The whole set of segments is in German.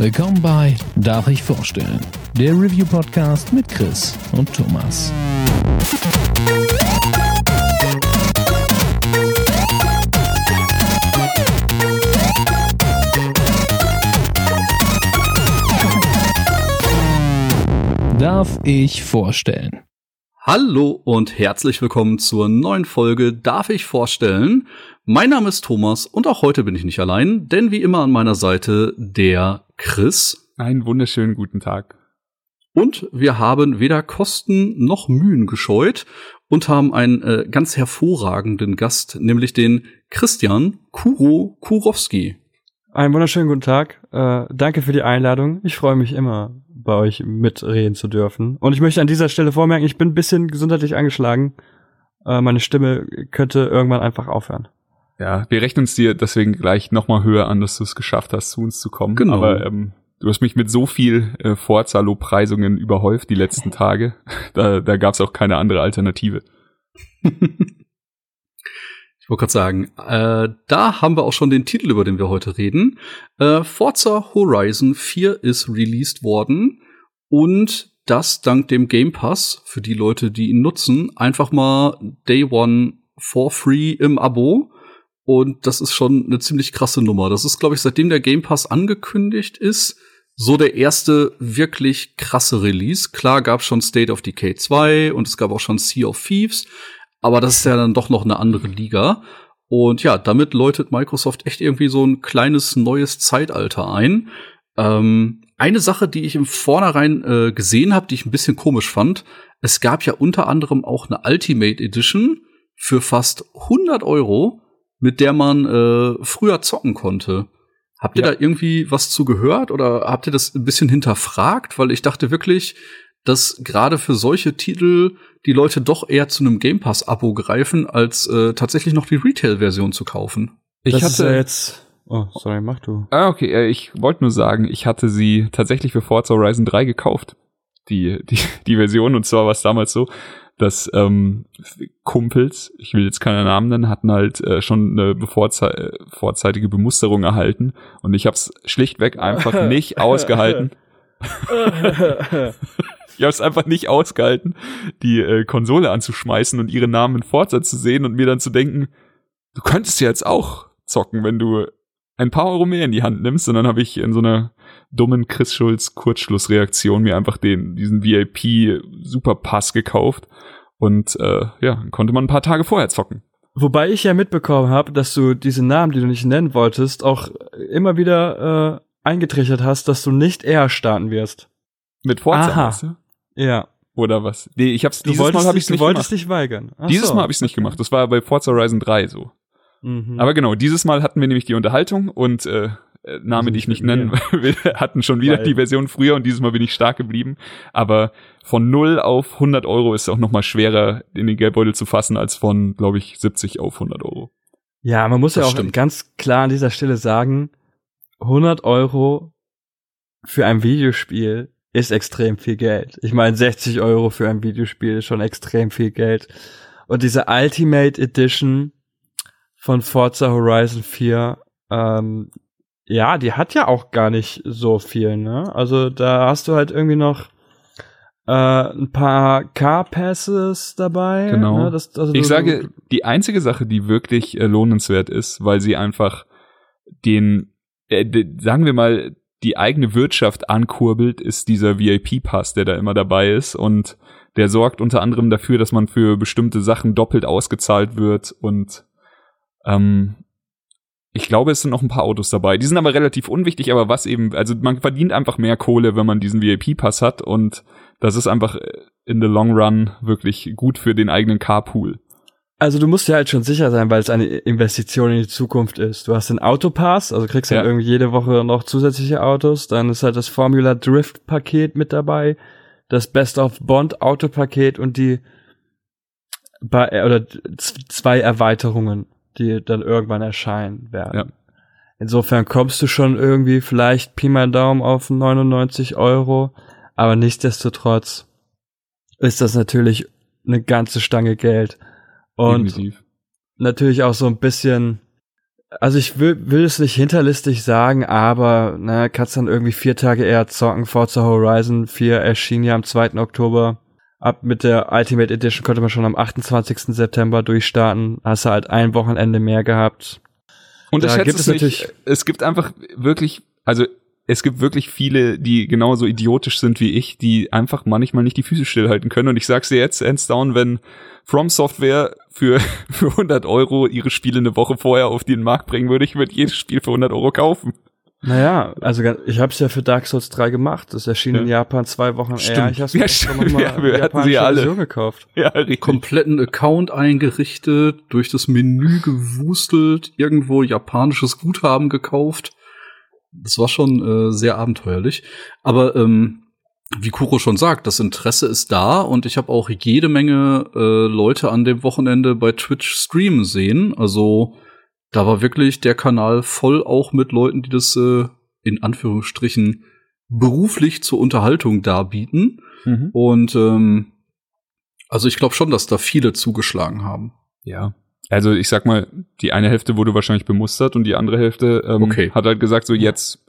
Willkommen bei Darf ich vorstellen? Der Review Podcast mit Chris und Thomas. Darf ich vorstellen? Hallo und herzlich willkommen zur neuen Folge Darf ich vorstellen? Mein Name ist Thomas und auch heute bin ich nicht allein, denn wie immer an meiner Seite der Chris. Einen wunderschönen guten Tag. Und wir haben weder Kosten noch Mühen gescheut und haben einen äh, ganz hervorragenden Gast, nämlich den Christian Kuro Kurowski. Einen wunderschönen guten Tag. Äh, danke für die Einladung. Ich freue mich immer, bei euch mitreden zu dürfen. Und ich möchte an dieser Stelle vormerken, ich bin ein bisschen gesundheitlich angeschlagen. Äh, meine Stimme könnte irgendwann einfach aufhören. Ja, wir rechnen es dir deswegen gleich nochmal höher an, dass du es geschafft hast, zu uns zu kommen. Genau. Aber ähm, du hast mich mit so viel äh, Forza-Lobpreisungen überhäuft die letzten Tage. Da, da gab es auch keine andere Alternative. ich wollte gerade sagen, äh, da haben wir auch schon den Titel, über den wir heute reden. Äh, Forza Horizon 4 ist released worden und das dank dem Game Pass für die Leute, die ihn nutzen, einfach mal Day One for free im Abo. Und das ist schon eine ziemlich krasse Nummer. Das ist, glaube ich, seitdem der Game Pass angekündigt ist, so der erste wirklich krasse Release. Klar gab schon State of Decay 2 und es gab auch schon Sea of Thieves, aber das ist ja dann doch noch eine andere Liga. Und ja, damit läutet Microsoft echt irgendwie so ein kleines neues Zeitalter ein. Ähm, eine Sache, die ich im Vornherein äh, gesehen habe, die ich ein bisschen komisch fand, es gab ja unter anderem auch eine Ultimate Edition für fast 100 Euro mit der man äh, früher zocken konnte. Habt ihr Ja. da irgendwie was zu gehört oder habt ihr das ein bisschen hinterfragt? Weil ich dachte wirklich, dass gerade für solche Titel die Leute doch eher zu einem Game Pass-Abo greifen, als äh, tatsächlich noch die Retail-Version zu kaufen. Ich das ist ja hatte. jetzt. Oh, sorry, mach du. ah, okay, ich wollte nur sagen, ich hatte sie tatsächlich für Forza Horizon 3 gekauft. Die, die, die Version, und zwar war es damals so, dass ähm, Kumpels, ich will jetzt keine Namen nennen, hatten halt äh, schon eine bevorzei äh, vorzeitige Bemusterung erhalten und ich habe es schlichtweg einfach nicht ausgehalten. Ich habe es einfach nicht ausgehalten, die äh, Konsole anzuschmeißen und ihre Namen in Forza zu sehen und mir dann zu denken, du könntest ja jetzt auch zocken, wenn du ein paar Euro mehr in die Hand nimmst. Und dann habe ich in so einer dummen Chris Schulz Kurzschlussreaktion mir einfach den diesen VIP Superpass gekauft und äh, ja, dann konnte man ein paar Tage vorher zocken. Wobei ich ja mitbekommen habe, dass du diese Namen, die du nicht nennen wolltest, auch immer wieder äh, eingetrichtert hast, dass du nicht eher starten wirst. Mit Forza, Aha. weißt du? Ja. Oder was? Nee, ich hab's Du dieses wolltest, Mal habe ich du nicht wolltest gemacht. dich weigern. Ach Dieses so. Mal habe ich es nicht gemacht. Das war bei Forza Horizon 3 so. Mhm. Aber genau, dieses Mal hatten wir nämlich die Unterhaltung und äh, äh, Name, die ich nicht nennen will, hatten schon wieder Weil- die Version früher und dieses Mal bin ich stark geblieben. Aber von 0 auf 100 Euro ist es auch noch mal schwerer, in den Geldbeutel zu fassen, als von, glaube ich, 70 auf 100 Euro. ja, man muss ja Das auch stimmt. ganz klar an dieser Stelle sagen, 100 Euro für ein Videospiel ist extrem viel Geld. Ich meine, 60 Euro für ein Videospiel ist schon extrem viel Geld. Und diese Ultimate Edition von Forza Horizon 4, ähm, ja, die hat ja auch gar nicht so viel, ne? Also da hast du halt irgendwie noch äh, ein paar Car-Passes dabei. Genau. Ne? Das, also Ich du- sage, die einzige Sache, die wirklich äh, lohnenswert ist, weil sie einfach den, äh, de, sagen wir mal, die eigene Wirtschaft ankurbelt, ist dieser VIP-Pass, der da immer dabei ist und der sorgt unter anderem dafür, dass man für bestimmte Sachen doppelt ausgezahlt wird und ähm, ich glaube, es sind noch ein paar Autos dabei. Die sind aber relativ unwichtig, aber was eben, also man verdient einfach mehr Kohle, wenn man diesen VIP-Pass hat und das ist einfach äh, in the long run wirklich gut für den eigenen Carpool. Also du musst dir halt schon sicher sein, weil es eine Investition in die Zukunft ist. Du hast den Autopass, also kriegst Ja. halt irgendwie jede Woche noch zusätzliche Autos. Dann ist halt das Formula Drift Paket mit dabei, das Best of Bond Autopaket und die äh, oder zwei Erweiterungen, die dann irgendwann erscheinen werden. Ja. Insofern kommst du schon irgendwie vielleicht Pi mal Daumen auf 99 Euro, aber nichtsdestotrotz ist das natürlich eine ganze Stange Geld. Und Definitiv. natürlich auch so ein bisschen also ich will, will es nicht hinterlistig sagen, aber ne, kannst dann irgendwie vier Tage eher zocken. Forza Horizon 4 erschien ja am 2. Oktober. Ab mit der Ultimate Edition konnte man schon am 28. September durchstarten. Hast du halt ein Wochenende mehr gehabt. Und Da es gibt es nicht, natürlich- es gibt einfach wirklich, also es gibt wirklich viele, die genauso idiotisch sind wie ich, die einfach manchmal nicht die Füße stillhalten können. Und ich sag's dir jetzt, hands down, wenn From Software für, für 100 Euro ihre Spiele eine Woche vorher auf den Markt bringen würde, ich würde jedes Spiel für 100 Euro kaufen. Naja, also ich habe es ja für Dark Souls 3 gemacht. Das erschien in Japan zwei Wochen eher. Stimmt. Ich hab's Ja, stimmt. mal Ja, wir die hatten sie japanische alle. Version gekauft. Ja, richtig. kompletten Account eingerichtet, durch das Menü gewustelt, irgendwo japanisches Guthaben gekauft. Das war schon äh, sehr abenteuerlich. Aber ähm, wie Kuro schon sagt, das Interesse ist da und ich habe auch jede Menge äh, Leute an dem Wochenende bei Twitch streamen sehen. Also da war wirklich der Kanal voll auch mit Leuten, die das äh, in Anführungsstrichen beruflich zur Unterhaltung darbieten. Mhm. Und ähm, also ich glaube schon, dass da viele zugeschlagen haben. Ja. Also ich sag mal, die eine Hälfte wurde wahrscheinlich bemustert und die andere Hälfte ähm, Okay. hat halt gesagt, so jetzt,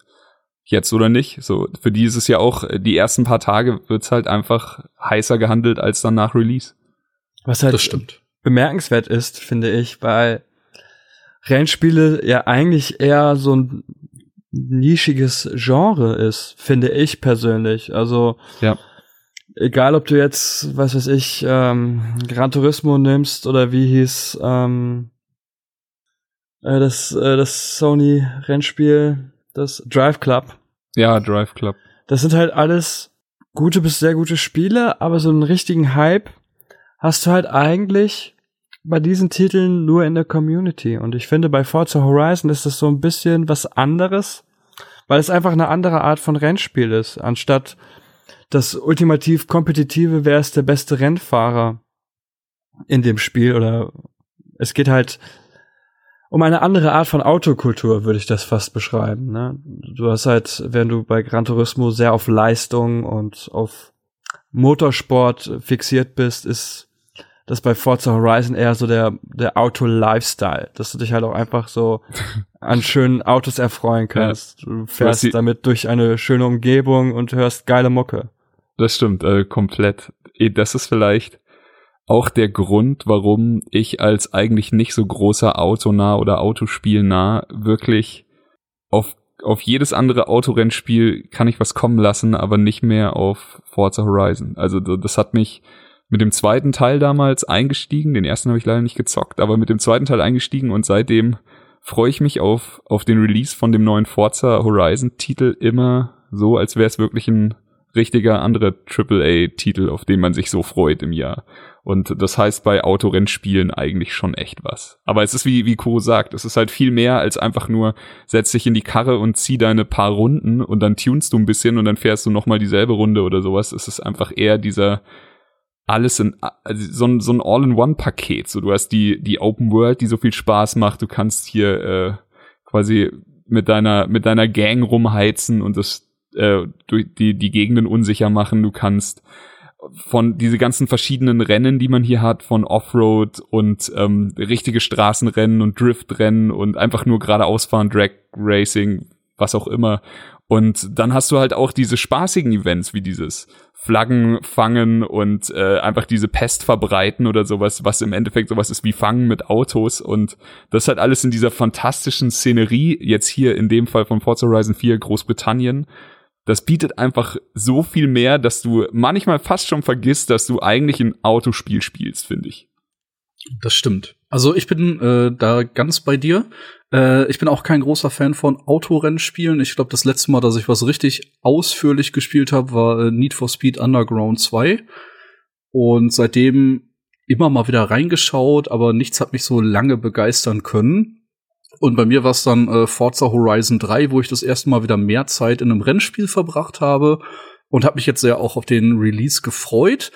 jetzt oder nicht. So, für die ist es ja auch, äh, die ersten paar Tage wird's halt einfach heißer gehandelt als dann nach Release. Was halt Das stimmt. bemerkenswert ist, finde ich, weil Rennspiele ja eigentlich eher so ein nischiges Genre ist, finde ich persönlich. Also Ja. egal, ob du jetzt, was weiß ich, ähm, Gran Turismo nimmst oder wie hieß ähm, äh, das äh, das Sony Rennspiel, das Drive Club. Ja, Drive Club. Das sind halt alles gute bis sehr gute Spiele, aber so einen richtigen Hype hast du halt eigentlich bei diesen Titeln nur in der Community. Und ich finde, bei Forza Horizon ist das so ein bisschen was anderes, weil es einfach eine andere Art von Rennspiel ist. Anstatt das ultimativ kompetitive, wer ist der beste Rennfahrer in dem Spiel oder es geht halt um eine andere Art von Autokultur, würde ich das fast beschreiben. Ne? Du hast halt, wenn du bei Gran Turismo sehr auf Leistung und auf Motorsport fixiert bist, ist das bei Forza Horizon eher so der, der Auto-Lifestyle, dass du dich halt auch einfach so an schönen Autos erfreuen kannst. Du fährst die- damit durch eine schöne Umgebung und hörst geile Mucke. Das stimmt, äh, komplett. Eh, Das ist vielleicht auch der Grund, warum ich als eigentlich nicht so großer Autonah oder Autospielnah wirklich auf, auf jedes andere Autorennspiel kann ich was kommen lassen, aber nicht mehr auf Forza Horizon. Also das hat mich mit dem zweiten Teil damals eingestiegen. Den ersten habe ich leider nicht gezockt, aber mit dem zweiten Teil eingestiegen und seitdem freue ich mich auf, auf den Release von dem neuen Forza Horizon Titel immer so, als wäre es wirklich ein richtiger anderer AAA-Titel, auf den man sich so freut im Jahr. Und das heißt bei Autorennspielen eigentlich schon echt was. Aber es ist wie, wie Kuro sagt, es ist halt viel mehr als einfach nur, setz dich in die Karre und zieh deine paar Runden und dann tunst du ein bisschen und dann fährst du nochmal dieselbe Runde oder sowas. Es ist einfach eher dieser alles in, also so ein, so ein All-in-One-Paket. So, du hast die, die Open World, die so viel Spaß macht. Du kannst hier äh, quasi mit deiner, mit deiner Gang rumheizen und das äh, die, die Gegenden unsicher machen. Du kannst von diese ganzen verschiedenen Rennen, die man hier hat, von Offroad und ähm, richtige Straßenrennen und Driftrennen und einfach nur geradeaus fahren, Drag Racing, was auch immer. Und dann hast du halt auch diese spaßigen Events wie dieses Flaggen fangen und äh, einfach diese Pest verbreiten oder sowas, was im Endeffekt sowas ist wie Fangen mit Autos und das halt alles in dieser fantastischen Szenerie, jetzt hier in dem Fall von Forza Horizon 4 Großbritannien, das bietet einfach so viel mehr, dass du manchmal fast schon vergisst, dass du eigentlich ein Autospiel spielst, finde ich. Das stimmt. Also ich bin äh, da ganz bei dir. Äh, ich bin auch kein großer Fan von Autorennspielen. Ich glaube, das letzte Mal, dass ich was richtig ausführlich gespielt habe, war äh, Need for Speed Underground 2. Und seitdem immer mal wieder reingeschaut, aber nichts hat mich so lange begeistern können. Und bei mir war es dann äh, Forza Horizon 3, wo ich das erste Mal wieder mehr Zeit in einem Rennspiel verbracht habe und habe mich jetzt sehr auch auf den Release gefreut.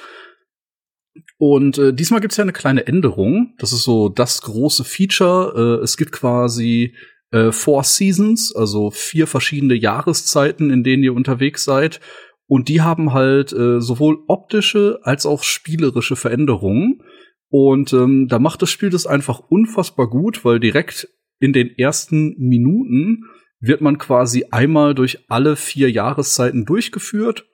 Und äh, diesmal gibt's ja eine kleine Änderung. Das ist so das große Feature. Äh, es gibt quasi äh, Four Seasons, also vier verschiedene Jahreszeiten, in denen ihr unterwegs seid. Und die haben halt äh, sowohl optische als auch spielerische Veränderungen. Und ähm, da macht das Spiel das einfach unfassbar gut, weil direkt in den ersten Minuten wird man quasi einmal durch alle vier Jahreszeiten durchgeführt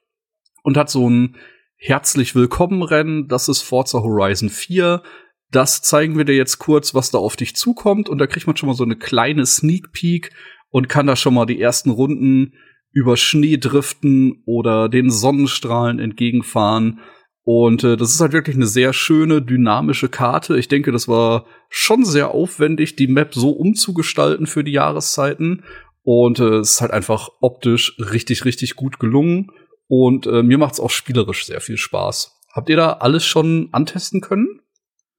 und hat so ein herzlich willkommen Rennen. Das ist Forza Horizon 4. Das zeigen wir dir jetzt kurz, was da auf dich zukommt. Und da kriegt man schon mal so eine kleine Sneak Peek und kann da schon mal die ersten Runden über Schnee driften oder den Sonnenstrahlen entgegenfahren. Und äh, das ist halt wirklich eine sehr schöne, dynamische Karte. Ich denke, das war schon sehr aufwendig, die Map so umzugestalten für die Jahreszeiten. Und äh, es ist halt einfach optisch richtig, richtig gut gelungen. Und äh, mir macht es auch spielerisch sehr viel Spaß. Habt ihr da alles schon antesten können?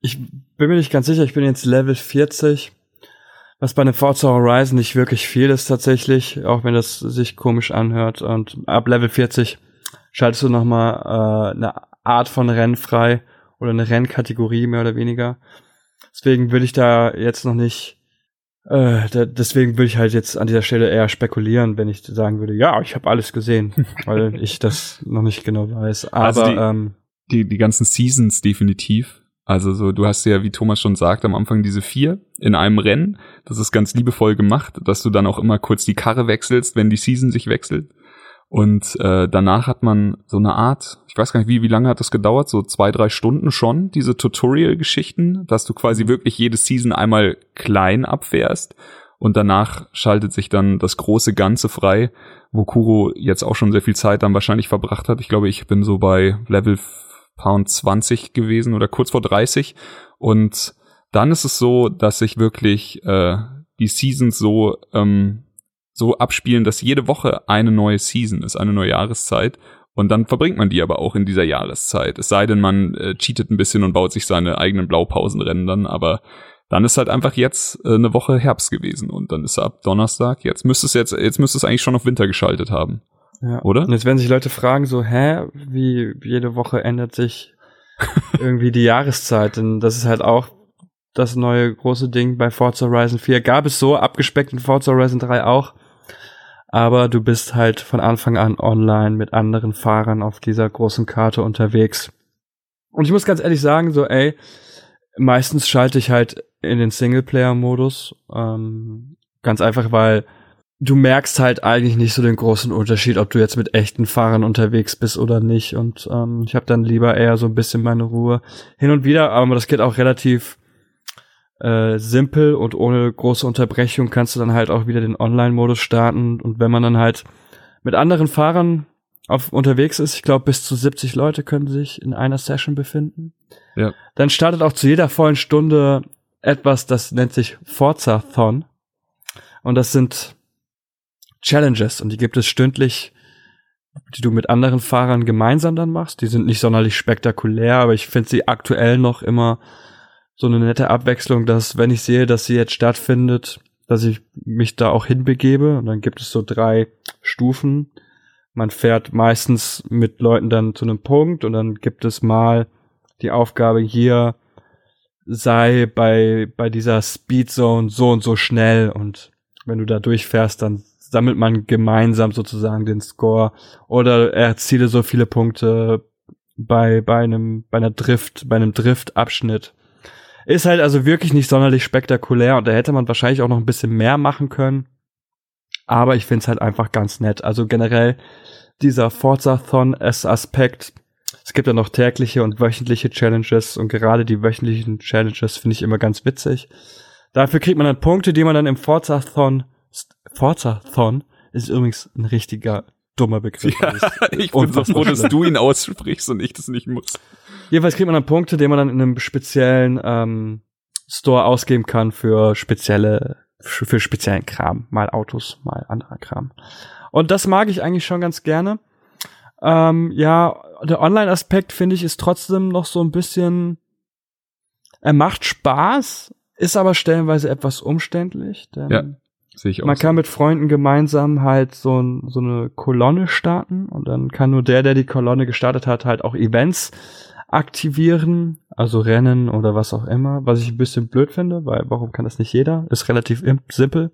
Ich bin mir nicht ganz sicher, ich bin jetzt Level 40, was bei einem Forza Horizon nicht wirklich viel ist tatsächlich, auch wenn das sich komisch anhört. Und ab Level 40 schaltest du noch mal äh, eine Art von Rennen frei oder eine Rennkategorie mehr oder weniger. Deswegen würde ich da jetzt noch nicht äh, da, deswegen würde ich halt jetzt an dieser Stelle eher spekulieren, wenn ich sagen würde, ja, ich habe alles gesehen, weil ich das noch nicht genau weiß. Aber Also die- ähm, Die, die ganzen Seasons definitiv. Also so, du hast ja, wie Thomas schon sagt, am Anfang diese vier in einem Rennen. Das ist ganz liebevoll gemacht, dass du dann auch immer kurz die Karre wechselst, wenn die Season sich wechselt. Und äh, danach hat man so eine Art, ich weiß gar nicht, wie, wie lange hat das gedauert? So zwei, drei Stunden schon, diese Tutorial-Geschichten, dass du quasi wirklich jede Season einmal klein abfährst und danach schaltet sich dann das große Ganze frei, wo Kuro jetzt auch schon sehr viel Zeit dann wahrscheinlich verbracht hat. Ich glaube, ich bin so bei Level Pound 20 gewesen oder kurz vor 30 und dann ist es so, dass sich wirklich äh, die Seasons so ähm, so abspielen, dass jede Woche eine neue Season ist, eine neue Jahreszeit. Und dann verbringt man die aber auch in dieser Jahreszeit. Es sei denn, man äh, cheatet ein bisschen und baut sich seine eigenen Blaupausenrennen dann, aber dann ist halt einfach jetzt äh, eine Woche Herbst gewesen und dann ist er ab Donnerstag. Jetzt müsste es jetzt, jetzt müsste es eigentlich schon auf Winter geschaltet haben, ja. oder? Und jetzt werden sich Leute fragen, so, hä, wie jede Woche ändert sich irgendwie die Jahreszeit? Denn das ist halt auch das neue große Ding bei Forza Horizon 4. Gab es so abgespeckt in Forza Horizon 3 auch. Aber du bist halt von Anfang an online mit anderen Fahrern auf dieser großen Karte unterwegs. Und ich muss ganz ehrlich sagen, so, ey, meistens schalte ich halt in den Singleplayer-Modus. Ähm, ganz einfach, weil du merkst halt eigentlich nicht so den großen Unterschied, ob du jetzt mit echten Fahrern unterwegs bist oder nicht. Und ähm, ich habe dann lieber eher so ein bisschen meine Ruhe hin und wieder, aber das geht auch relativ äh, simpel und ohne große Unterbrechung kannst du dann halt auch wieder den Online-Modus starten. Und wenn man dann halt mit anderen Fahrern auf unterwegs ist, ich glaube bis zu 70 Leute können sich in einer Session befinden. Ja. Dann startet auch zu jeder vollen Stunde etwas, das nennt sich Forza-Thon. Und das sind Challenges und die gibt es stündlich, die du mit anderen Fahrern gemeinsam dann machst. Die sind nicht sonderlich spektakulär, aber ich finde sie aktuell noch immer so eine nette Abwechslung, dass wenn ich sehe, dass sie jetzt stattfindet, dass ich mich da auch hinbegebe und dann gibt es so drei Stufen. Man fährt meistens mit Leuten dann zu einem Punkt und dann gibt es mal die Aufgabe hier sei bei bei dieser Speedzone so und so schnell und wenn du da durchfährst, dann sammelt man gemeinsam sozusagen den Score oder erziele so viele Punkte bei bei einem bei einer Drift bei einem Driftabschnitt. Ist halt also wirklich nicht sonderlich spektakulär und da hätte man wahrscheinlich auch noch ein bisschen mehr machen können. Aber ich finde es halt einfach ganz nett. Also generell dieser Forza-Thon als Aspekt. Es gibt ja noch tägliche und wöchentliche Challenges und gerade die wöchentlichen Challenges finde ich immer ganz witzig. Dafür kriegt man dann Punkte, die man dann im Forza-Thon Forza-Thon ist übrigens ein richtiger dummer Begriff. Ja, ich bin so froh, dass du ihn aussprichst und ich das nicht muss. Jedenfalls kriegt man dann Punkte, die man dann in einem speziellen ähm, Store ausgeben kann für spezielle, für, für speziellen Kram. Mal Autos, mal anderer Kram. Und das mag ich eigentlich schon ganz gerne. Ähm, ja, der Online-Aspekt finde ich ist trotzdem noch so ein bisschen, er macht Spaß, ist aber stellenweise etwas umständlich. Denn Ja, Sehe ich auch. man so. kann mit Freunden gemeinsam halt so, ein, so eine Kolonne starten und dann kann nur der, der die Kolonne gestartet hat, halt auch Events aktivieren, also Rennen oder was auch immer, was ich ein bisschen blöd finde, weil warum kann das nicht jeder? Ist relativ im- simpel.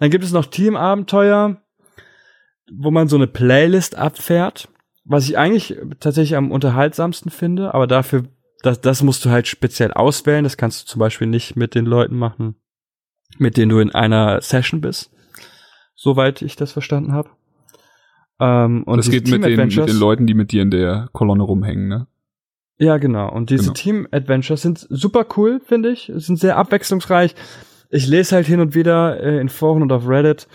Dann gibt es noch Teamabenteuer, wo man so eine Playlist abfährt, was ich eigentlich tatsächlich am unterhaltsamsten finde, aber dafür, das, das musst du halt speziell auswählen, das kannst du zum Beispiel nicht mit den Leuten machen, mit denen du in einer Session bist. Soweit ich das verstanden habe. Ähm, und das geht mit den, mit den Leuten, die mit dir in der Kolonne rumhängen, ne? Ja, genau. Und diese Genau. Team-Adventures sind super cool, finde ich. Sind sehr abwechslungsreich. Ich lese halt hin und wieder äh, in Foren und auf Reddit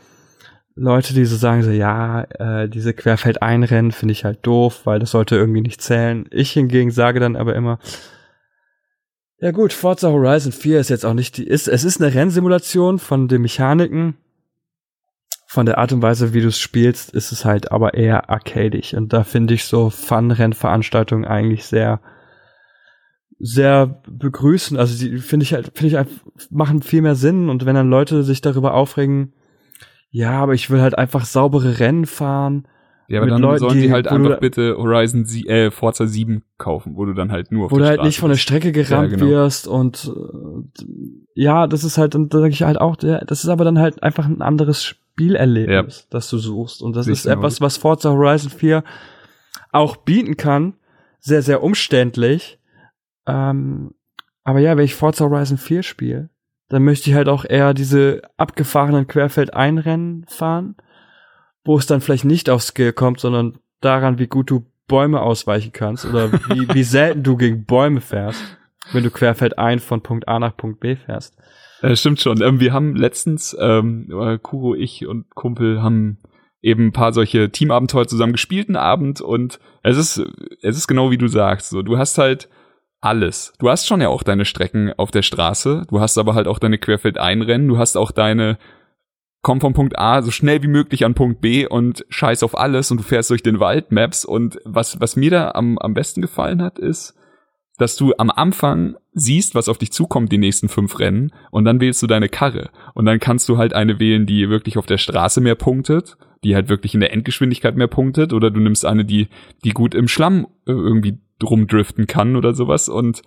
Leute, die so sagen so, ja, äh, diese Querfeldeinrennen finde ich halt doof, weil das sollte irgendwie nicht zählen. Ich hingegen sage dann aber immer, ja gut, Forza Horizon 4 ist jetzt auch nicht die, ist, es ist eine Rennsimulation von den Mechaniken, von der Art und Weise, wie du es spielst, ist es halt aber eher arcadig. Und da finde ich so Fun-Rennveranstaltungen eigentlich sehr, sehr begrüßen. Also die finde ich halt, finde ich einfach, machen viel mehr Sinn. Und wenn dann Leute sich darüber aufregen, ja, aber ich will halt einfach saubere Rennen fahren. Ja, aber dann Leuten, sollen die die- halt einfach bitte Horizon sie äh, Forza 7 kaufen, wo du dann halt nur auf wo du halt Straße nicht von der. Strecke gerammt Ja, genau. wirst und äh, ja, das ist halt, und da sage ich halt auch, der- das ist aber dann halt einfach ein anderes Spielerlebnis, das du suchst. Und das ich ist etwas, was Forza Horizon 4 auch bieten kann. Sehr, sehr umständlich. Ähm, aber ja, wenn ich Forza Horizon 4 spiele, dann möchte ich halt auch eher diese abgefahrenen Querfeldeinrennen fahren, wo es dann vielleicht nicht auf Skill kommt, sondern daran, wie gut du Bäume ausweichen kannst oder wie, wie selten du gegen Bäume fährst, wenn du querfeldein von Punkt A nach Punkt B fährst. Äh, stimmt schon. Ähm, wir haben letztens, ähm, äh, Kuro, ich und Kumpel haben eben ein paar solche Teamabenteuer zusammen gespielt einen Abend und es ist, es ist genau wie du sagst. So, du hast halt alles. Du hast schon ja auch deine Strecken auf der Straße, du hast aber halt auch deine Querfeldeinrennen, du hast auch deine komm von Punkt A so schnell wie möglich an Punkt B und scheiß auf alles und du fährst durch den Wald Maps. Und was was mir da am am besten gefallen hat ist dass du am Anfang siehst, was auf dich zukommt, die nächsten fünf Rennen, und dann wählst du deine Karre. Und dann kannst du halt eine wählen, die wirklich auf der Straße mehr punktet, die halt wirklich in der Endgeschwindigkeit mehr punktet, oder du nimmst eine, die, die gut im Schlamm äh, irgendwie rumdriften kann oder sowas, und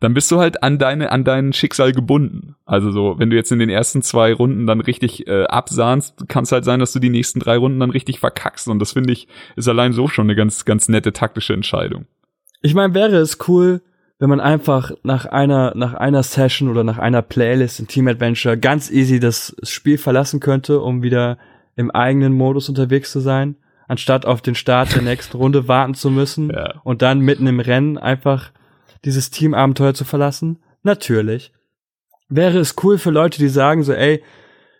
dann bist du halt an deine, an dein Schicksal gebunden. Also so, wenn du jetzt in den ersten zwei Runden dann richtig äh, absahnst, kann es halt sein, dass du die nächsten drei Runden dann richtig verkackst. Und das finde ich, ist allein so schon eine ganz, ganz nette taktische Entscheidung. Ich meine, wäre es cool, wenn man einfach nach einer, nach einer Session oder nach einer Playlist in Team Adventure ganz easy das Spiel verlassen könnte, um wieder im eigenen Modus unterwegs zu sein, anstatt auf den Start der nächsten Runde warten zu müssen Ja. und dann mitten im Rennen einfach dieses Teamabenteuer zu verlassen? Natürlich. Wäre es cool für Leute, die sagen so, ey,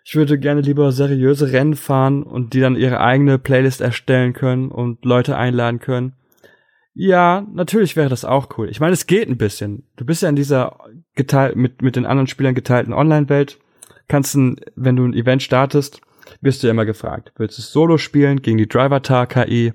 ich würde gerne lieber seriöse Rennen fahren und die dann ihre eigene Playlist erstellen können und Leute einladen können. Ja, natürlich wäre das auch cool. Ich meine, es geht ein bisschen. Du bist ja in dieser geteilt, mit, mit den anderen Spielern geteilten Online-Welt. Kannst ein, wenn du ein Event startest, wirst du ja immer gefragt. Willst du es solo spielen gegen die Driver-Tar-KI?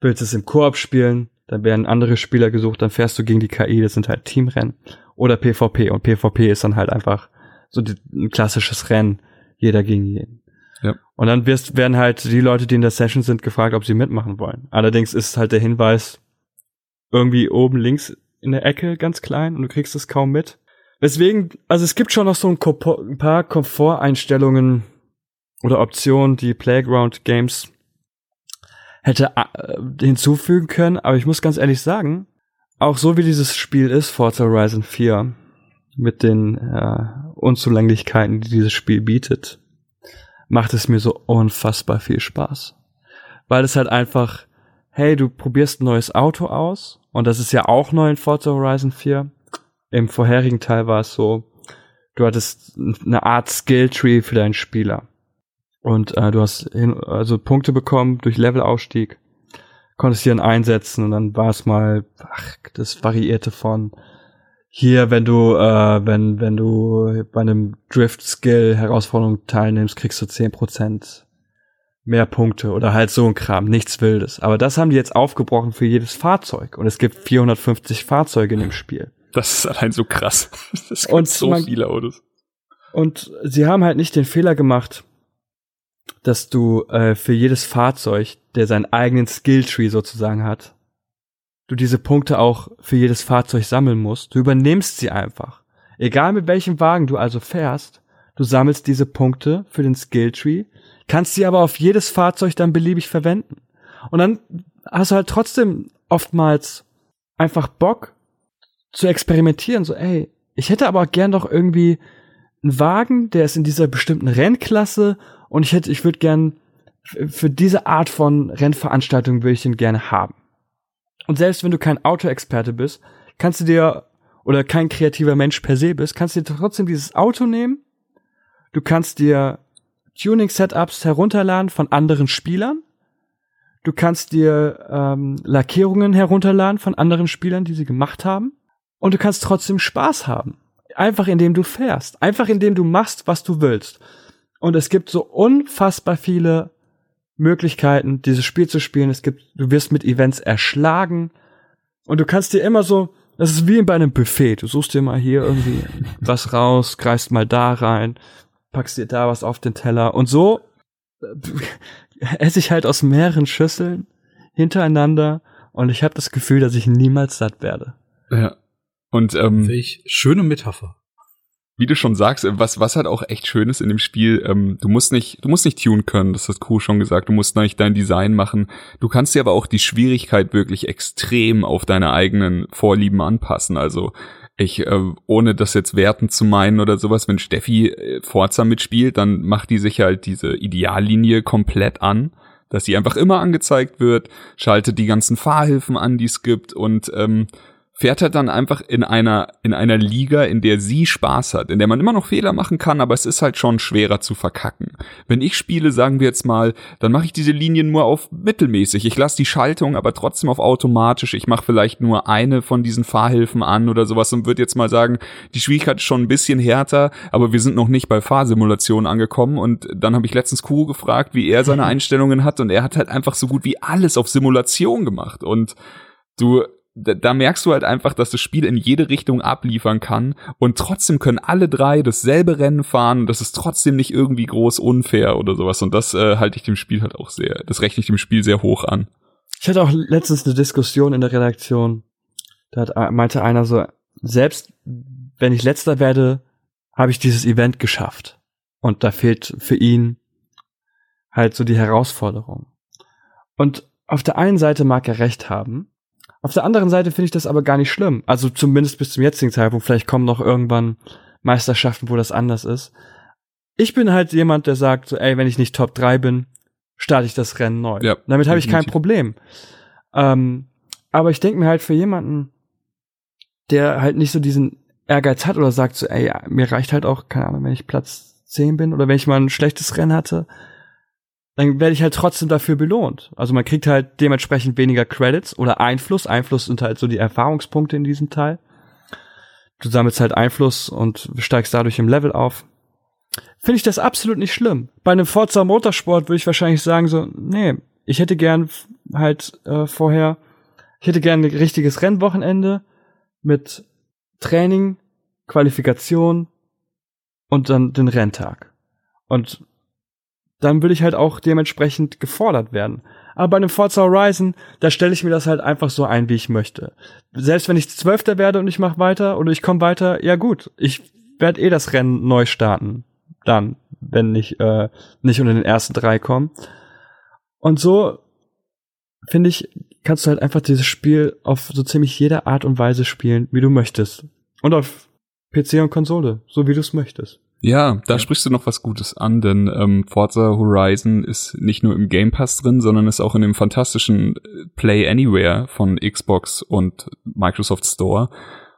Willst du es im Koop spielen? Dann werden andere Spieler gesucht, dann fährst du gegen die KI, das sind halt Teamrennen. Oder PvP. Und PvP ist dann halt einfach so ein klassisches Rennen. Jeder gegen jeden. Ja. Und dann wirst, werden halt die Leute, die in der Session sind, gefragt, ob sie mitmachen wollen. Allerdings ist halt der Hinweis irgendwie oben links in der Ecke ganz klein und du kriegst es kaum mit. Deswegen, also es gibt schon noch so ein paar Komforteinstellungen oder Optionen, die Playground Games hätte äh, hinzufügen können, aber ich muss ganz ehrlich sagen, auch so wie dieses Spiel ist, Forza Horizon 4, mit den äh, Unzulänglichkeiten, die dieses Spiel bietet, macht es mir so unfassbar viel Spaß. Weil es halt einfach, hey, du probierst ein neues Auto aus und das ist ja auch neu in Forza Horizon 4. Im vorherigen Teil war es so, du hattest eine Art Skilltree für deinen Spieler. Und äh, du hast hin, also Punkte bekommen durch Levelausstieg, konntest dann einsetzen und dann war es mal, ach, das variierte von hier, wenn du, äh, wenn, wenn du bei einem Drift-Skill-Herausforderung teilnimmst, kriegst du 10% mehr Punkte oder halt so ein Kram, nichts Wildes. Aber das haben die jetzt aufgebrochen für jedes Fahrzeug und es gibt 450 Fahrzeuge in dem Spiel. Das ist allein so krass. Es gibt Und so man- viele Autos. Und sie haben halt nicht den Fehler gemacht, dass du äh, für jedes Fahrzeug, der seinen eigenen Skilltree sozusagen hat, du diese Punkte auch für jedes Fahrzeug sammeln musst. Du übernimmst sie einfach. Egal mit welchem Wagen du also fährst, du sammelst diese Punkte für den Skilltree, kannst sie aber auf jedes Fahrzeug dann beliebig verwenden. Und dann hast du halt trotzdem oftmals einfach Bock zu experimentieren, so ey, ich hätte aber gern doch irgendwie einen Wagen, der ist in dieser bestimmten Rennklasse und ich hätte, ich würde gern für diese Art von Rennveranstaltung würde ich den gerne haben. Und selbst wenn du kein Autoexperte bist, kannst du dir oder kein kreativer Mensch per se bist, kannst du dir trotzdem dieses Auto nehmen. Du kannst dir Tuning-Setups herunterladen von anderen Spielern. Du kannst dir ähm, Lackierungen herunterladen von anderen Spielern, die sie gemacht haben. Und du kannst trotzdem Spaß haben. Einfach indem du fährst. Einfach indem du machst, was du willst. Und es gibt so unfassbar viele Möglichkeiten, dieses Spiel zu spielen. Es gibt, du wirst mit Events erschlagen. Und du kannst dir immer so, das ist wie bei einem Buffet. Du suchst dir mal hier irgendwie was raus, greifst mal da rein, packst dir da was auf den Teller. Und so äh, esse ich halt aus mehreren Schüsseln hintereinander. Und ich habe das Gefühl, dass ich niemals satt werde. Ja. Und ähm, Welch schöne Metapher wie du schon sagst, was, was halt auch echt schön ist in dem Spiel, ähm, du musst nicht, du musst nicht tun können, das hat Kuh schon gesagt, du musst nicht dein Design machen. Du kannst dir aber auch die Schwierigkeit wirklich extrem auf deine eigenen Vorlieben anpassen. Also ich, äh, ohne das jetzt werten zu meinen oder sowas, wenn Steffi äh, Forza mitspielt, dann macht die sich halt diese Ideallinie komplett an dass sie einfach immer angezeigt wird, schaltet die ganzen Fahrhilfen an, die es gibt und ähm, fährt er dann einfach in einer, in einer Liga, in der sie Spaß hat, in der man immer noch Fehler machen kann, aber es ist halt schon schwerer zu verkacken. Wenn ich spiele, sagen wir jetzt mal, dann mache ich diese Linien nur auf mittelmäßig. Ich lasse die Schaltung aber trotzdem auf automatisch. Ich mache vielleicht nur eine von diesen Fahrhilfen an oder sowas und würde jetzt mal sagen, die Schwierigkeit ist schon ein bisschen härter, aber wir sind noch nicht bei Fahrsimulationen angekommen und dann habe ich letztens Kuh gefragt, wie er seine Einstellungen hat und er hat halt einfach so gut wie alles auf Simulation gemacht und du da, da merkst du halt einfach, dass das Spiel in jede Richtung abliefern kann und trotzdem können alle drei dasselbe Rennen fahren das ist trotzdem nicht irgendwie groß unfair oder sowas und das äh, halte ich dem Spiel halt auch sehr, das rechne ich dem Spiel sehr hoch an. Ich hatte auch letztens eine Diskussion in der Redaktion, da hat, äh, meinte einer so, selbst wenn ich letzter werde, habe ich dieses Event geschafft und da fehlt für ihn halt so die Herausforderung. Und auf der einen Seite mag er recht haben, auf der anderen Seite finde ich das aber gar nicht schlimm. Also zumindest bis zum jetzigen Zeitpunkt. Vielleicht kommen noch irgendwann Meisterschaften, wo das anders ist. Ich bin halt jemand, der sagt, so, ey, wenn ich nicht Top 3 bin, starte ich das Rennen neu. Ja, Damit habe ich kein Problem. Ähm, aber ich denke mir halt für jemanden, der halt nicht so diesen Ehrgeiz hat oder sagt so, ey, mir reicht halt auch, keine Ahnung, wenn ich Platz 10 bin oder wenn ich mal ein schlechtes Rennen hatte, dann werde ich halt trotzdem dafür belohnt. Also man kriegt halt dementsprechend weniger Credits oder Einfluss. Einfluss sind halt so die Erfahrungspunkte in diesem Teil. Du sammelst halt Einfluss und steigst dadurch im Level auf. Finde ich das absolut nicht schlimm. Bei einem Forza Motorsport würde ich wahrscheinlich sagen so, nee, ich hätte gern halt äh, vorher, ich hätte gern ein richtiges Rennwochenende mit Training, Qualifikation und dann den Renntag. Und dann würde ich halt auch dementsprechend gefordert werden. Aber bei einem Forza Horizon, da stelle ich mir das halt einfach so ein, wie ich möchte. Selbst wenn ich Zwölfter werde und ich mache weiter oder ich komme weiter, ja gut, ich werde eh das Rennen neu starten. Dann, wenn ich äh, nicht unter den ersten drei komme. Und so, finde ich, kannst du halt einfach dieses Spiel auf so ziemlich jede Art und Weise spielen, wie du möchtest. Und auf PC und Konsole, so wie du es möchtest. Ja, da ja. sprichst du noch was Gutes an, denn ähm, Forza Horizon ist nicht nur im Game Pass drin, sondern ist auch in dem fantastischen äh, Play Anywhere von Xbox und Microsoft Store.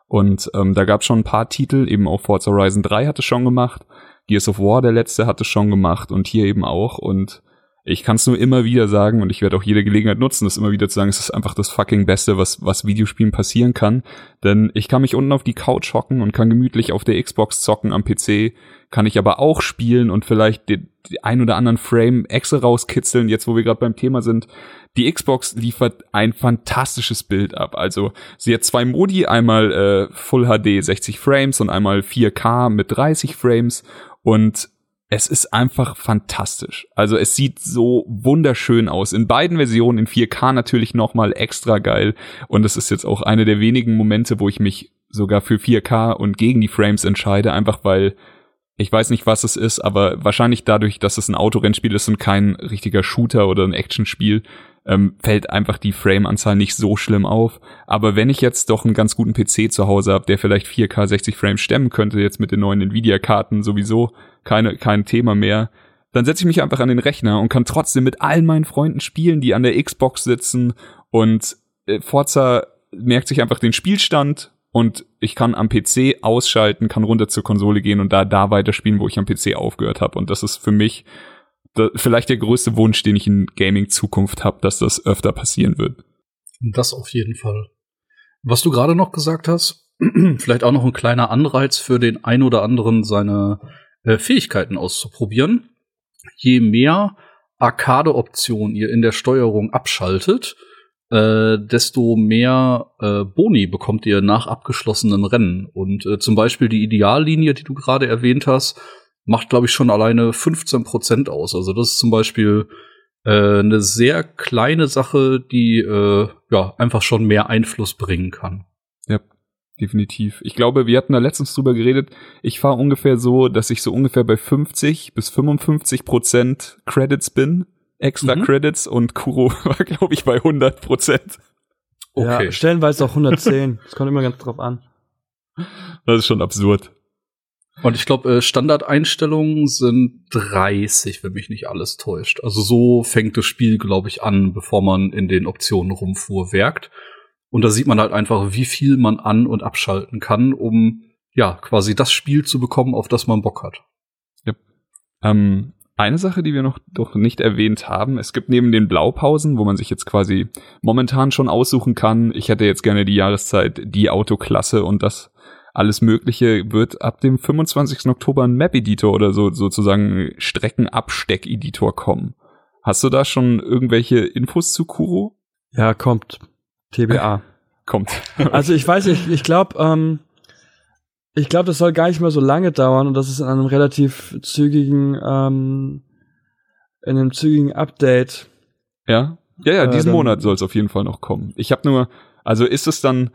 Und ähm, da gab es schon ein paar Titel, eben auch Forza Horizon 3 hat es schon gemacht, Gears of War, der letzte, hat es schon gemacht und hier eben auch. Und ich kann es nur immer wieder sagen und ich werde auch jede Gelegenheit nutzen, das immer wieder zu sagen, es ist einfach das fucking Beste, was, was Videospielen passieren kann. Denn ich kann mich unten auf die Couch hocken und kann gemütlich auf der Xbox zocken am PC, kann ich aber auch spielen und vielleicht den, den ein oder anderen Frame extra rauskitzeln, jetzt wo wir gerade beim Thema sind. Die Xbox liefert ein fantastisches Bild ab. Also sie hat zwei Modi, einmal äh, Full HD 60 Frames und einmal 4K mit 30 Frames und es ist einfach fantastisch. Also es sieht so wunderschön aus. In beiden Versionen, in 4K natürlich nochmal extra geil. Und es ist jetzt auch eine der wenigen Momente, wo ich mich sogar für 4K und gegen die Frames entscheide, einfach weil ich weiß nicht, was es ist, aber wahrscheinlich dadurch, dass es ein Autorennspiel ist und kein richtiger Shooter oder ein Actionspiel, ähm, fällt einfach die Frame-Anzahl nicht so schlimm auf. Aber wenn ich jetzt doch einen ganz guten PC zu Hause habe, der vielleicht 4K 60 Frames stemmen könnte, jetzt mit den neuen Nvidia-Karten sowieso keine, kein Thema mehr, dann setze ich mich einfach an den Rechner und kann trotzdem mit allen meinen Freunden spielen, die an der Xbox sitzen und äh, Forza merkt sich einfach den Spielstand und ich kann am PC ausschalten, kann runter zur Konsole gehen und da da weiterspielen, wo ich am PC aufgehört habe und das ist für mich vielleicht der größte Wunsch, den ich in Gaming Zukunft habe, dass das öfter passieren wird. Das auf jeden Fall. Was du gerade noch gesagt hast, vielleicht auch noch ein kleiner Anreiz für den ein oder anderen, seine äh, Fähigkeiten auszuprobieren. Je mehr Arcade-Optionen ihr in der Steuerung abschaltet, äh, desto mehr äh, Boni bekommt ihr nach abgeschlossenen Rennen. Und äh, zum Beispiel die Ideallinie, die du gerade erwähnt hast, macht, glaube ich, schon alleine 15 Prozent aus. Also das ist zum Beispiel äh, eine sehr kleine Sache, die äh, ja einfach schon mehr Einfluss bringen kann. Ja, definitiv. Ich glaube, wir hatten da letztens drüber geredet. Ich fahre ungefähr so, dass ich so ungefähr bei 50 bis 55 Prozent Credits bin, extra mhm. Credits und Kuro war, glaube ich, bei 100 Prozent. Okay. Ja, stellenweise auch 110. Das kommt immer ganz drauf an. Das ist schon absurd. Und ich glaube, äh, Standardeinstellungen sind 30, wenn mich nicht alles täuscht. Also so fängt das Spiel, glaube ich, an, bevor man in den Optionen rumfuhrwerkt. Und da sieht man halt einfach, wie viel man an- und abschalten kann, um ja quasi das Spiel zu bekommen, auf das man Bock hat. Ja. Ähm, eine Sache, die wir noch doch nicht erwähnt haben, es gibt neben den Blaupausen, wo man sich jetzt quasi momentan schon aussuchen kann, ich hätte jetzt gerne die Jahreszeit, die Autoklasse und das alles Mögliche wird ab dem 25. Oktober ein Map-Editor oder so sozusagen Streckenabsteck-Editor kommen. Hast du da schon irgendwelche Infos zu Kuro? Ja, kommt. TBA. kommt. also ich weiß nicht, ich glaube, ähm, ich glaube, das soll gar nicht mehr so lange dauern und das ist in einem relativ zügigen, ähm, in einem zügigen Update. Ja, ja, ja, diesen äh, Monat soll es auf jeden Fall noch kommen. Ich habe nur, also ist es dann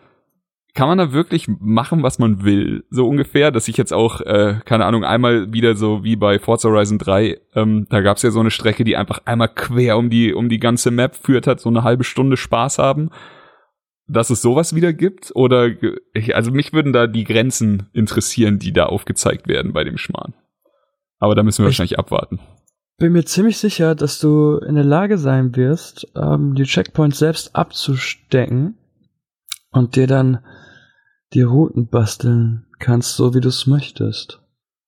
kann man da wirklich machen, was man will? So ungefähr, dass ich jetzt auch, äh, keine Ahnung, einmal wieder so wie bei Forza Horizon 3, ähm, da gab's ja so eine Strecke, die einfach einmal quer um die, um die ganze Map führt hat, so eine halbe Stunde Spaß haben. Dass es sowas wieder gibt? Oder, also mich würden da die Grenzen interessieren, die da aufgezeigt werden bei dem Schmarrn. Aber da müssen wir ich wahrscheinlich abwarten. Bin mir ziemlich sicher, dass du in der Lage sein wirst, ähm, die Checkpoints selbst abzustecken und dir dann die Routen basteln kannst, so wie du es möchtest.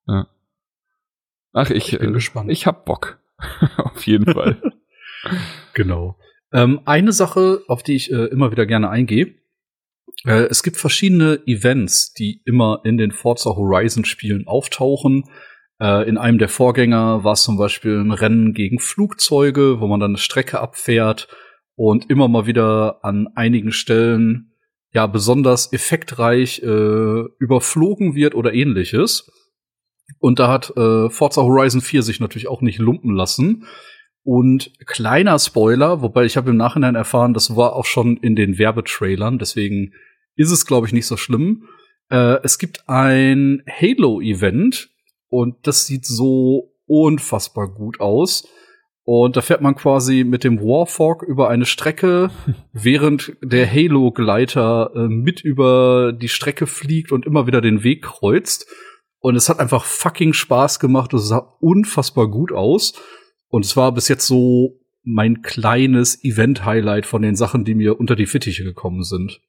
Ja. Ach, ich, ich bin äh, gespannt. Ich hab Bock. auf jeden Fall. genau. Ähm, eine Sache, auf die ich äh, immer wieder gerne eingehe. Äh, es gibt verschiedene Events, die immer in den Forza Horizon Spielen auftauchen. Äh, in einem der Vorgänger war es zum Beispiel ein Rennen gegen Flugzeuge, wo man dann eine Strecke abfährt und immer mal wieder an einigen Stellen ja besonders effektreich äh, überflogen wird oder ähnliches. Und da hat äh, Forza Horizon 4 sich natürlich auch nicht lumpen lassen. Und kleiner Spoiler, wobei ich habe im Nachhinein erfahren, das war auch schon in den Werbetrailern, deswegen ist es, glaube ich, nicht so schlimm. Äh, es gibt ein Halo-Event und das sieht so unfassbar gut aus. Und da fährt man quasi mit dem Warfork über eine Strecke, während der Halo-Gleiter äh, mit über die Strecke fliegt und immer wieder den Weg kreuzt. Und es hat einfach fucking Spaß gemacht. Es sah unfassbar gut aus. Und es war bis jetzt so mein kleines Event-Highlight von den Sachen, die mir unter die Fittiche gekommen sind.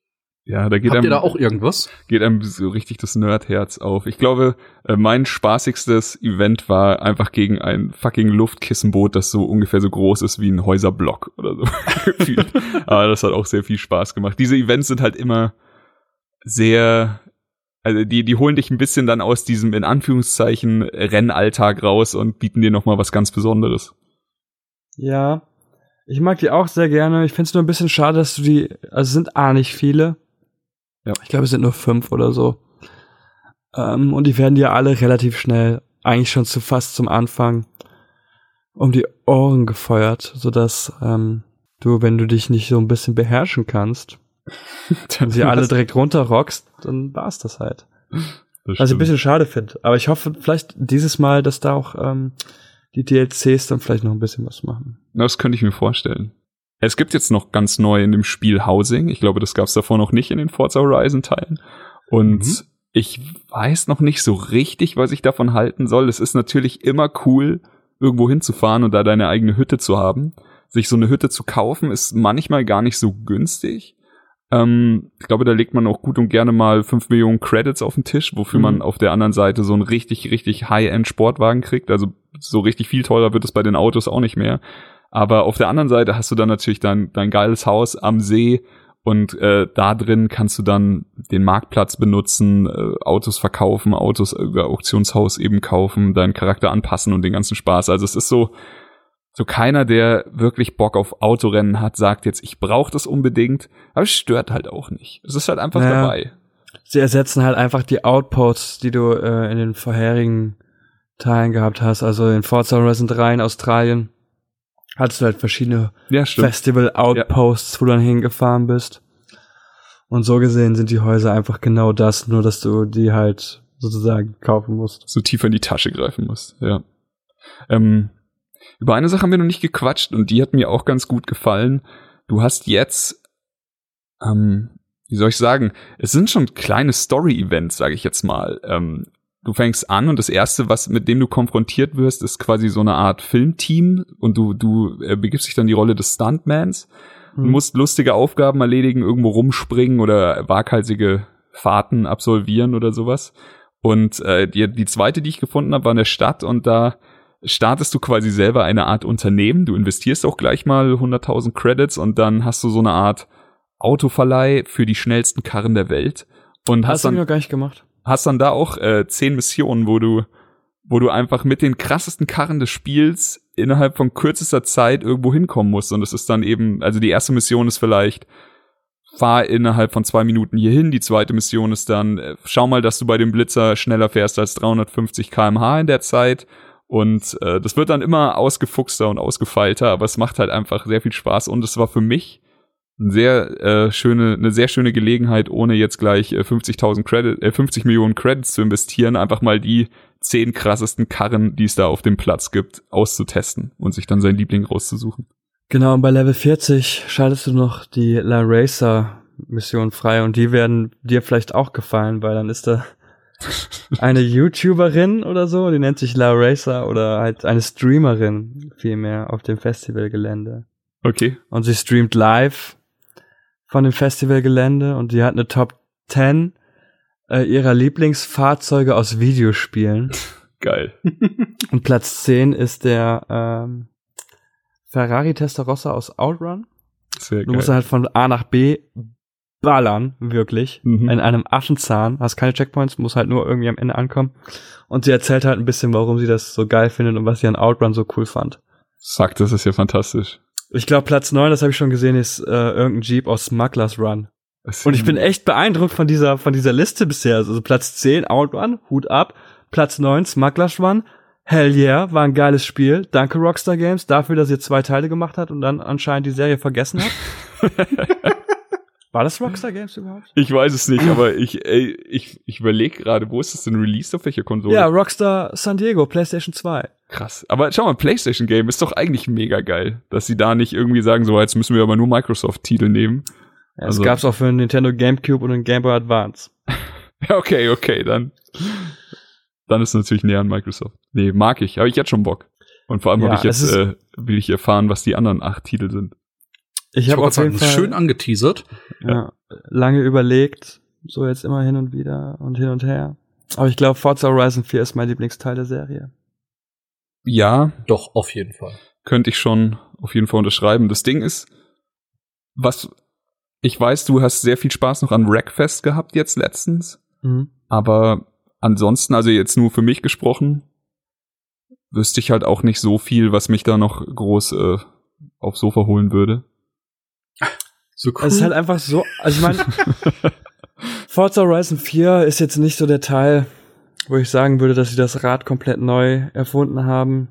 Ja, da geht Habt einem, ihr da auch irgendwas? Geht einem so richtig das Nerdherz auf. Ich glaube, äh, mein spaßigstes Event war einfach gegen ein fucking Luftkissenboot, das so ungefähr so groß ist wie ein Häuserblock oder so. Aber das hat auch sehr viel Spaß gemacht. Diese Events sind halt immer sehr, also die, die holen dich ein bisschen dann aus diesem in Anführungszeichen Rennalltag raus und bieten dir nochmal was ganz Besonderes. Ja, ich mag die auch sehr gerne. Ich finde es nur ein bisschen schade, dass du die, also sind A nicht viele ja. Ich glaube, es sind nur fünf oder so. Ähm, und die werden dir alle relativ schnell, eigentlich schon zu fast zum Anfang, um die Ohren gefeuert, sodass ähm, du, wenn du dich nicht so ein bisschen beherrschen kannst, dann sie alle direkt runterrockst, dann war's das halt. Das Was ich ein bisschen schade finde. Aber ich hoffe vielleicht dieses Mal, dass da auch ähm, die DLCs dann vielleicht noch ein bisschen was machen. Das könnte ich mir vorstellen. Es gibt jetzt noch ganz neu in dem Spiel Housing. Ich glaube, das gab es davor noch nicht in den Forza Horizon Teilen. Und Mhm. ich weiß noch nicht so richtig, was ich davon halten soll. Es ist natürlich immer cool, irgendwo hinzufahren und da deine eigene Hütte zu haben. Sich so eine Hütte zu kaufen, ist manchmal gar nicht so günstig. Ähm, ich glaube, da legt man auch gut und gerne mal 5 Millionen Credits auf den Tisch, wofür Mhm. man auf der anderen Seite so einen richtig, richtig High-End-Sportwagen kriegt. Also so richtig viel teurer wird es bei den Autos auch nicht mehr. Aber auf der anderen Seite hast du dann natürlich dein, dein geiles Haus am See und äh, da drin kannst du dann den Marktplatz benutzen, äh, Autos verkaufen, Autos über Auktionshaus eben kaufen, deinen Charakter anpassen und den ganzen Spaß. Also es ist so, so keiner, der wirklich Bock auf Autorennen hat, sagt jetzt, ich brauche das unbedingt, aber es stört halt auch nicht. Es ist halt einfach Naja. dabei. Sie ersetzen halt einfach die Outposts, die du äh, in den vorherigen Teilen gehabt hast. Also in Forza Horizon 3 in Australien hattest du halt verschiedene Ja. Festival-Outposts, wo du dann hingefahren bist. Und so gesehen sind die Häuser einfach genau das, nur dass du die halt sozusagen kaufen musst. so tiefer in die Tasche greifen musst, ja. Ähm, über eine Sache haben wir noch nicht gequatscht und die hat mir auch ganz gut gefallen. Du hast jetzt, ähm, wie soll ich sagen, es sind schon kleine Story-Events, sage ich jetzt mal. Ähm, du fängst an und das erste, was mit dem du konfrontiert wirst, ist quasi so eine Art Filmteam und du du äh, begibst dich dann die Rolle des Stuntmans Du Hm. musst lustige Aufgaben erledigen, irgendwo rumspringen oder waghalsige Fahrten absolvieren oder sowas. Und äh, die, die zweite, die ich gefunden habe, war in der Stadt und da startest du quasi selber eine Art Unternehmen. Du investierst auch gleich mal 100.000 Credits und dann hast du so eine Art Autoverleih für die schnellsten Karren der Welt und hast Hast du dann noch gar nicht gemacht? Hast dann da auch äh, zehn Missionen, wo du, wo du einfach mit den krassesten Karren des Spiels innerhalb von kürzester Zeit irgendwo hinkommen musst. Und das ist dann eben, also die erste Mission ist vielleicht, fahr innerhalb von zwei Minuten hierhin. Die zweite Mission ist dann, äh, schau mal, dass du bei dem Blitzer schneller fährst als 350 kmh in der Zeit. Und äh, das wird dann immer ausgefuchster und ausgefeilter, aber es macht halt einfach sehr viel Spaß. Und es war für mich sehr äh, schöne, eine sehr schöne Gelegenheit, ohne jetzt gleich äh, 50.000 Credit, äh, 50 Millionen Credits zu investieren, einfach mal die zehn krassesten Karren, die es da auf dem Platz gibt, auszutesten und sich dann sein Liebling rauszusuchen. Genau, und bei Level 40 schaltest du noch die La Racer Mission frei und die werden dir vielleicht auch gefallen, weil dann ist da eine YouTuberin oder so, die nennt sich La Racer oder halt eine Streamerin vielmehr auf dem Festivalgelände. Okay. Und sie streamt live von dem Festivalgelände und die hat eine Top 10 äh, ihrer Lieblingsfahrzeuge aus Videospielen. Geil. Und Platz 10 ist der ähm, Ferrari Testarossa aus Outrun. Sehr Du geil. musst halt von A nach B ballern, wirklich. Mhm. In einem Affenzahn. Hast keine Checkpoints, muss halt nur irgendwie am Ende ankommen. Und sie erzählt halt ein bisschen, warum sie das so geil findet und was sie an Outrun so cool fand. Sagt, das ist ja fantastisch. Ich glaube, Platz 9, das habe ich schon gesehen, ist äh, irgendein Jeep aus Smugglers Run. Und ich bin echt beeindruckt von dieser, von dieser Liste bisher. Also Platz 10, Outrun, Hut ab. Platz 9, Smugglers Run. Hell yeah, war ein geiles Spiel. Danke Rockstar Games dafür, dass ihr zwei Teile gemacht hat und dann anscheinend die Serie vergessen habt. war das Rockstar Games überhaupt? Ich weiß es nicht, aber ich, ey, ich, ich überlege gerade, wo ist das denn released auf welcher Konsole? Ja, Rockstar San Diego, PlayStation 2. Krass. Aber schau mal, PlayStation Game ist doch eigentlich mega geil, dass sie da nicht irgendwie sagen, so jetzt müssen wir aber nur Microsoft-Titel nehmen. Ja, Also- es gab's auch für den Nintendo GameCube und den Game Boy Advance. Ja, okay, okay, dann. Dann ist es natürlich näher an Microsoft. Nee, mag ich, habe ich jetzt schon Bock. Und vor allem Ja, habe ich jetzt, äh, will ich erfahren, was die anderen acht Titel sind. Ich habe auf jeden sagen, Fall schön angeteasert. ja, lange überlegt, so jetzt immer hin und wieder und hin und her. Aber ich glaube, Forza Horizon 4 ist mein Lieblingsteil der Serie. Ja, Doch, auf jeden Fall. könnte ich schon auf jeden Fall unterschreiben. Das Ding ist, was ich weiß, du hast sehr viel Spaß noch an Wreckfest gehabt jetzt letztens, Mhm. aber ansonsten, also jetzt nur für mich gesprochen, wüsste ich halt auch nicht so viel, was mich da noch groß äh, aufs Sofa holen würde. So cool. Es ist halt einfach so, also ich meine, Forza Horizon 4 ist jetzt nicht so der Teil, wo ich sagen würde, dass sie das Rad komplett neu erfunden haben.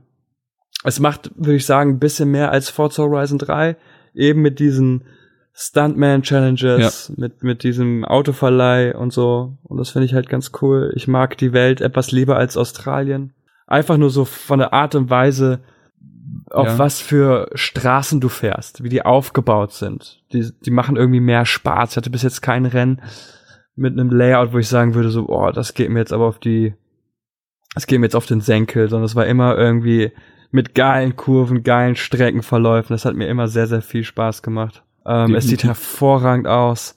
Es macht, würde ich sagen, ein bisschen mehr als Forza Horizon 3, eben mit diesen Stuntman-Challenges, mit, mit diesem Autoverleih und so. Und das finde ich halt ganz cool. Ich mag die Welt etwas lieber als Australien. Einfach nur so von der Art und Weise, auf Ja. was für Straßen du fährst, wie die aufgebaut sind. Die, die machen irgendwie mehr Spaß. Ich hatte bis jetzt kein Rennen mit einem Layout, wo ich sagen würde, so, oh, das geht mir jetzt aber auf die, das geht mir jetzt auf den Senkel, sondern es war immer irgendwie mit geilen Kurven, geilen Streckenverläufen. Das hat mir immer sehr, sehr viel Spaß gemacht. Ähm, es sieht hervorragend aus.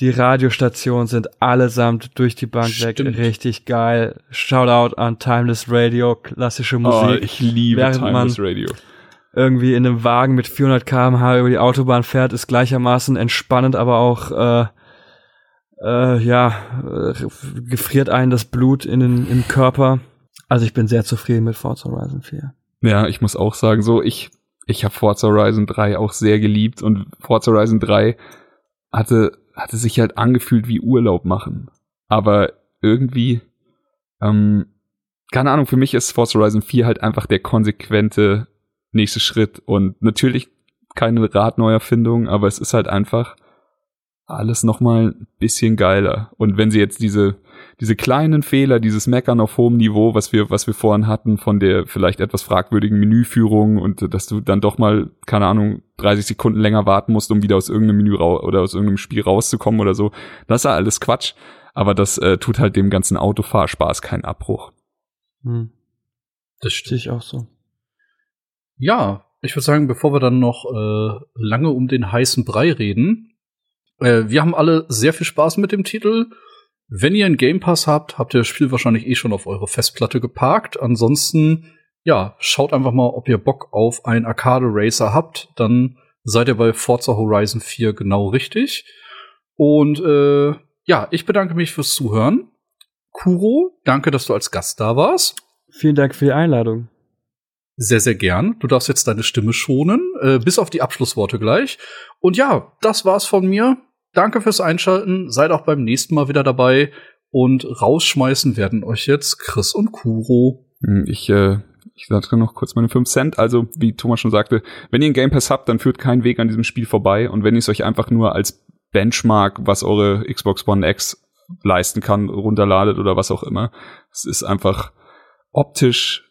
Die Radiostationen sind allesamt durch die Bank weg Stimmt. richtig geil. Shoutout an Timeless Radio, klassische Oh, Musik. ich liebe während Timeless man- Radio. irgendwie in einem Wagen mit 400 km/h über die Autobahn fährt, ist gleichermaßen entspannend, aber auch äh, äh, ja äh, gefriert einen das Blut in den, im Körper. Also ich bin sehr zufrieden mit Forza Horizon 4. Ja, ich muss auch sagen, so ich ich habe Forza Horizon 3 auch sehr geliebt und Forza Horizon 3 hatte hatte sich halt angefühlt wie Urlaub machen, aber irgendwie ähm, keine Ahnung, für mich ist Forza Horizon 4 halt einfach der konsequente nächste Schritt und natürlich keine Radneuerfindung, aber es ist halt einfach alles nochmal ein bisschen geiler. Und wenn sie jetzt diese, diese kleinen Fehler, dieses Meckern auf hohem Niveau, was wir, was wir vorhin hatten, von der vielleicht etwas fragwürdigen Menüführung und dass du dann doch mal, keine Ahnung, 30 Sekunden länger warten musst, um wieder aus irgendeinem Menü rau oder aus irgendeinem Spiel rauszukommen oder so, das ist ja alles Quatsch. Aber das äh, tut halt dem ganzen Autofahrspaß keinen Abbruch. Hm. Das Sehe ich auch so. Ja, ich würde sagen, bevor wir dann noch äh, lange um den heißen Brei reden, äh, wir haben alle sehr viel Spaß mit dem Titel. Wenn ihr einen Game Pass habt, habt ihr das Spiel wahrscheinlich eh schon auf eure Festplatte geparkt. Ansonsten, ja, schaut einfach mal, ob ihr Bock auf ein Arcade Racer habt. Dann seid ihr bei Forza Horizon 4 genau richtig. Und äh, ja, ich bedanke mich fürs Zuhören. Kuro, danke, dass du als Gast da warst. Vielen Dank für die Einladung. Sehr, sehr gern. Du darfst jetzt deine Stimme schonen, äh, bis auf die Abschlussworte gleich. Und ja, das war's von mir. Danke fürs Einschalten. Seid auch beim nächsten Mal wieder dabei. Und rausschmeißen werden euch jetzt Chris und Kuro. Hm, Ich, äh, ich sage noch kurz meine 5 Cent. Also, wie Thomas schon sagte, wenn ihr einen Game Pass habt, dann führt kein Weg an diesem Spiel vorbei. Und wenn ihr es euch einfach nur als Benchmark, was eure Xbox One X leisten kann, runterladet oder was auch immer, es ist einfach optisch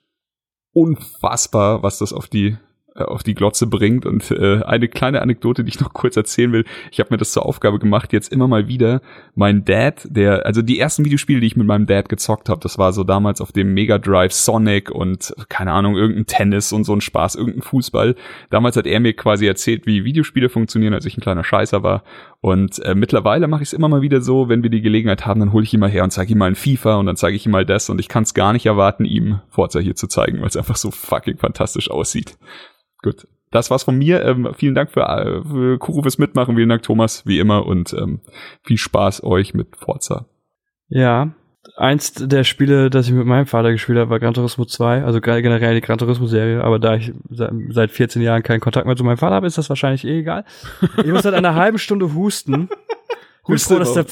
unfassbar, was das auf die auf die Glotze bringt und äh, eine kleine Anekdote, die ich noch kurz erzählen will. Ich habe mir das zur Aufgabe gemacht, jetzt immer mal wieder mein Dad, der also die ersten Videospiele, die ich mit meinem Dad gezockt habe, das war so damals auf dem Mega Drive Sonic und keine Ahnung, irgendein Tennis und so ein Spaß, irgendein Fußball. Damals hat er mir quasi erzählt, wie Videospiele funktionieren, als ich ein kleiner Scheißer war und äh, mittlerweile mache ich es immer mal wieder so, wenn wir die Gelegenheit haben, dann hole ich ihn mal her und zeige ihm mal ein FIFA und dann zeige ich ihm mal das und ich kann es gar nicht erwarten, ihm Forza hier zu zeigen, weil es einfach so fucking fantastisch aussieht. Gut, das war's von mir. Ähm, vielen Dank für, äh, für Kuro fürs Mitmachen, vielen Dank Thomas, wie immer und ähm, viel Spaß euch mit Forza. Ja, eins der Spiele, das ich mit meinem Vater gespielt habe, war Gran Turismo 2, also ge- generell die Gran Turismo Serie, aber da ich se- seit 14 Jahren keinen Kontakt mehr zu meinem Vater habe, ist das wahrscheinlich eh egal. Ich muss seit einer halben Stunde husten. Ich bin froh, dass der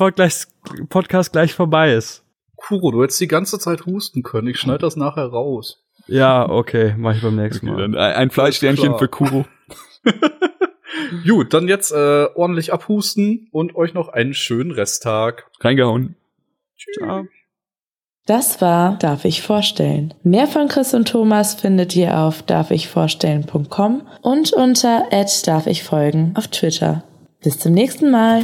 Podcast gleich vorbei ist. Kuro, du hättest die ganze Zeit husten können. Ich schneide das nachher raus. Ja, okay, mach ich beim nächsten Okay, Mal. dann ein ein Fleischsternchen für Kuro. Gut, dann jetzt äh, ordentlich abhusten und euch noch einen schönen Resttag. Reingehauen. Ciao. Das war Darf ich vorstellen. Mehr von Chris und Thomas findet ihr auf darfichvorstellen.com und unter darf ich folgen auf Twitter. Bis zum nächsten Mal.